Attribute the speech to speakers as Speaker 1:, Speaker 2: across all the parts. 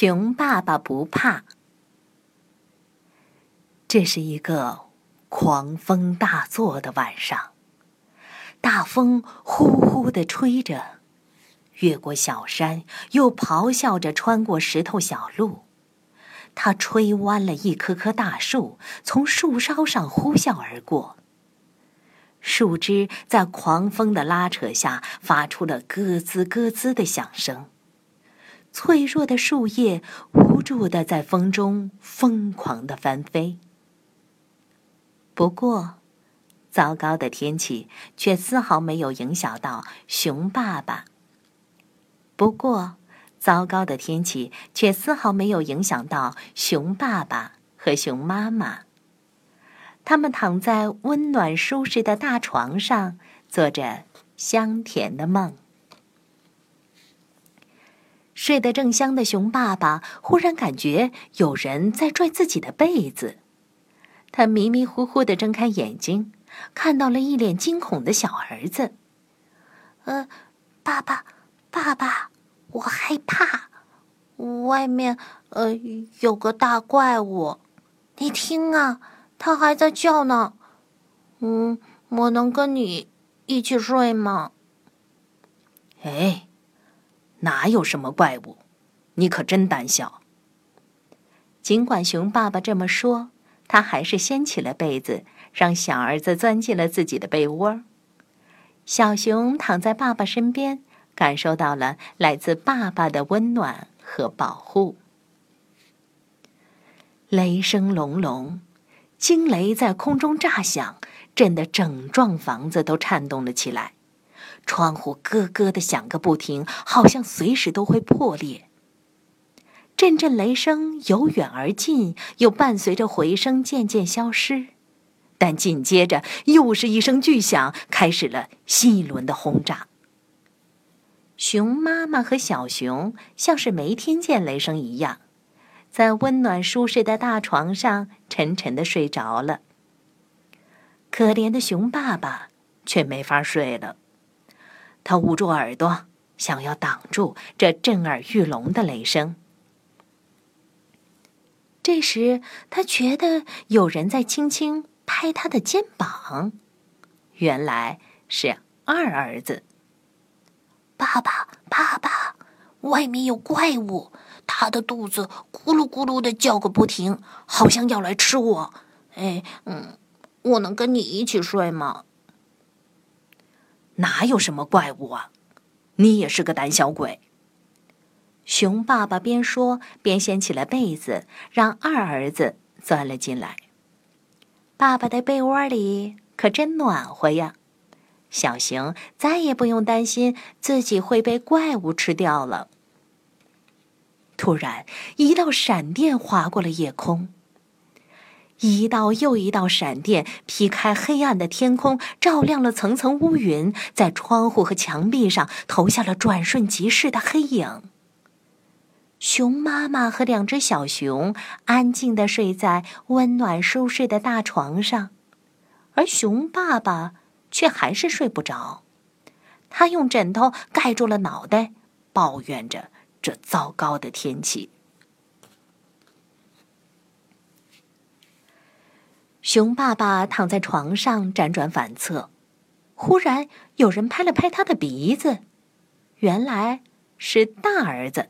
Speaker 1: 熊爸爸不怕。这是一个狂风大作的晚上，大风呼呼的吹着，越过小山，又咆哮着穿过石头小路。它吹弯了一棵棵大树，从树梢上呼啸而过。树枝在狂风的拉扯下发出了咯吱咯吱的响声。脆弱的树叶无助的在风中疯狂的翻飞。不过，糟糕的天气却丝毫没有影响到熊爸爸。不过，糟糕的天气却丝毫没有影响到熊爸爸和熊妈妈。他们躺在温暖舒适的大床上，做着香甜的梦。睡得正香的熊爸爸忽然感觉有人在拽自己的被子，他迷迷糊糊的睁开眼睛，看到了一脸惊恐的小儿子。
Speaker 2: “呃，爸爸，爸爸，我害怕，外面呃有个大怪物，你听啊，他还在叫呢。嗯，我能跟你一起睡吗？”
Speaker 1: 哎。哪有什么怪物？你可真胆小。尽管熊爸爸这么说，他还是掀起了被子，让小儿子钻进了自己的被窝。小熊躺在爸爸身边，感受到了来自爸爸的温暖和保护。雷声隆隆，惊雷在空中炸响，震得整幢房子都颤动了起来。窗户咯咯的响个不停，好像随时都会破裂。阵阵雷声由远而近，又伴随着回声渐渐消失，但紧接着又是一声巨响，开始了新一轮的轰炸。熊妈妈和小熊像是没听见雷声一样，在温暖舒适的大床上沉沉的睡着了。可怜的熊爸爸却没法睡了。他捂住耳朵，想要挡住这震耳欲聋的雷声。这时，他觉得有人在轻轻拍他的肩膀，原来是二儿子。
Speaker 2: 爸爸，爸爸，外面有怪物，他的肚子咕噜咕噜的叫个不停，好像要来吃我。哎，嗯，我能跟你一起睡吗？
Speaker 1: 哪有什么怪物啊！你也是个胆小鬼。熊爸爸边说边掀起了被子，让二儿子钻了进来。爸爸的被窝里可真暖和呀！小熊再也不用担心自己会被怪物吃掉了。突然，一道闪电划过了夜空。一道又一道闪电劈开黑暗的天空，照亮了层层乌云，在窗户和墙壁上投下了转瞬即逝的黑影。熊妈妈和两只小熊安静的睡在温暖舒适的大床上，而熊爸爸却还是睡不着。他用枕头盖住了脑袋，抱怨着这糟糕的天气。熊爸爸躺在床上辗转反侧，忽然有人拍了拍他的鼻子，原来是大儿子。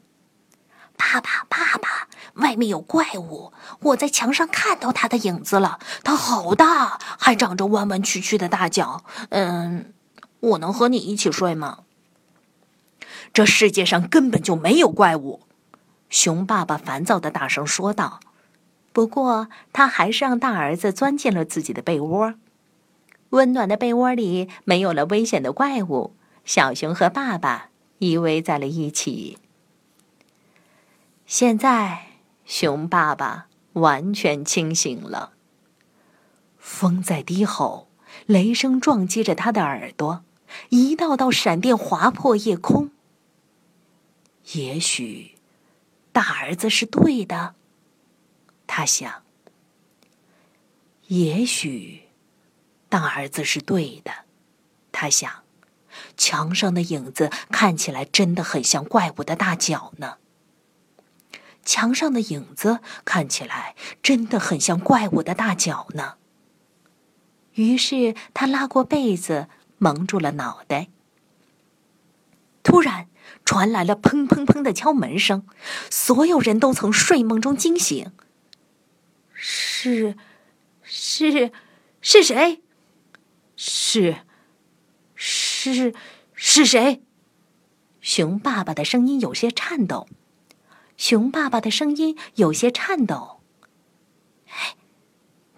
Speaker 2: 爸爸，爸爸，外面有怪物！我在墙上看到他的影子了，他好大，还长着弯弯曲曲的大脚。嗯，我能和你一起睡吗？
Speaker 1: 这世界上根本就没有怪物！熊爸爸烦躁的大声说道。不过，他还是让大儿子钻进了自己的被窝。温暖的被窝里没有了危险的怪物，小熊和爸爸依偎在了一起。现在，熊爸爸完全清醒了。风在低吼，雷声撞击着他的耳朵，一道道闪电划破夜空。也许，大儿子是对的。他想，也许大儿子是对的。他想，墙上的影子看起来真的很像怪物的大脚呢。墙上的影子看起来真的很像怪物的大脚呢。于是他拉过被子蒙住了脑袋。突然传来了砰砰砰的敲门声，所有人都从睡梦中惊醒。是，是，是谁？是，是，是谁？熊爸爸的声音有些颤抖。熊爸爸的声音有些颤抖。哎，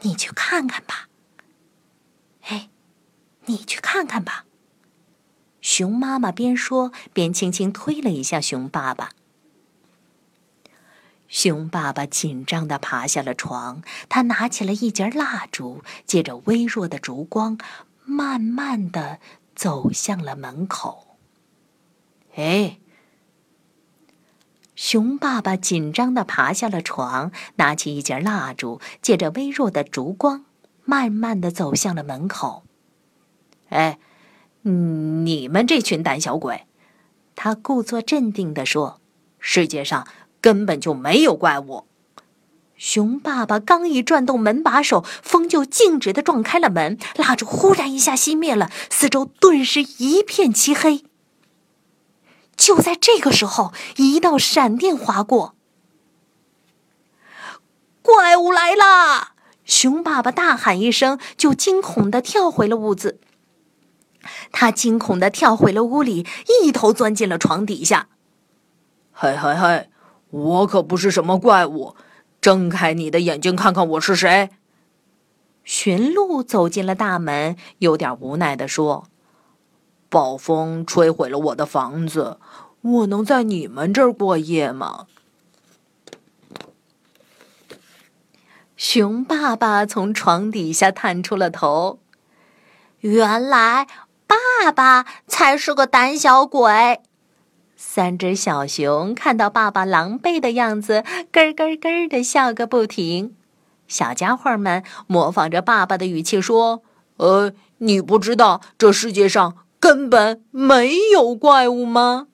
Speaker 1: 你去看看吧。哎，你去看看吧。熊妈妈边说边轻轻推了一下熊爸爸。熊爸爸紧张的爬下了床，他拿起了一截蜡烛，借着微弱的烛光，慢慢的走向了门口。哎，熊爸爸紧张的爬下了床，拿起一截蜡烛，借着微弱的烛光，慢慢的走向了门口。哎，你们这群胆小鬼！他故作镇定的说：“世界上。”根本就没有怪物。熊爸爸刚一转动门把手，风就径直的撞开了门，蜡烛忽然一下熄灭了，四周顿时一片漆黑。就在这个时候，一道闪电划过，怪物来啦！熊爸爸大喊一声，就惊恐的跳回了屋子。他惊恐的跳回了屋里，一头钻进了床底下。
Speaker 3: 嘿嘿嘿！我可不是什么怪物，睁开你的眼睛看看我是谁。
Speaker 1: 驯鹿走进了大门，有点无奈的说：“
Speaker 3: 暴风吹毁了我的房子，我能在你们这儿过夜吗？”
Speaker 1: 熊爸爸从床底下探出了头，
Speaker 2: 原来爸爸才是个胆小鬼。
Speaker 1: 三只小熊看到爸爸狼狈的样子，咯咯咯的笑个不停。小家伙们模仿着爸爸的语气说：“
Speaker 3: 呃，你不知道这世界上根本没有怪物吗？”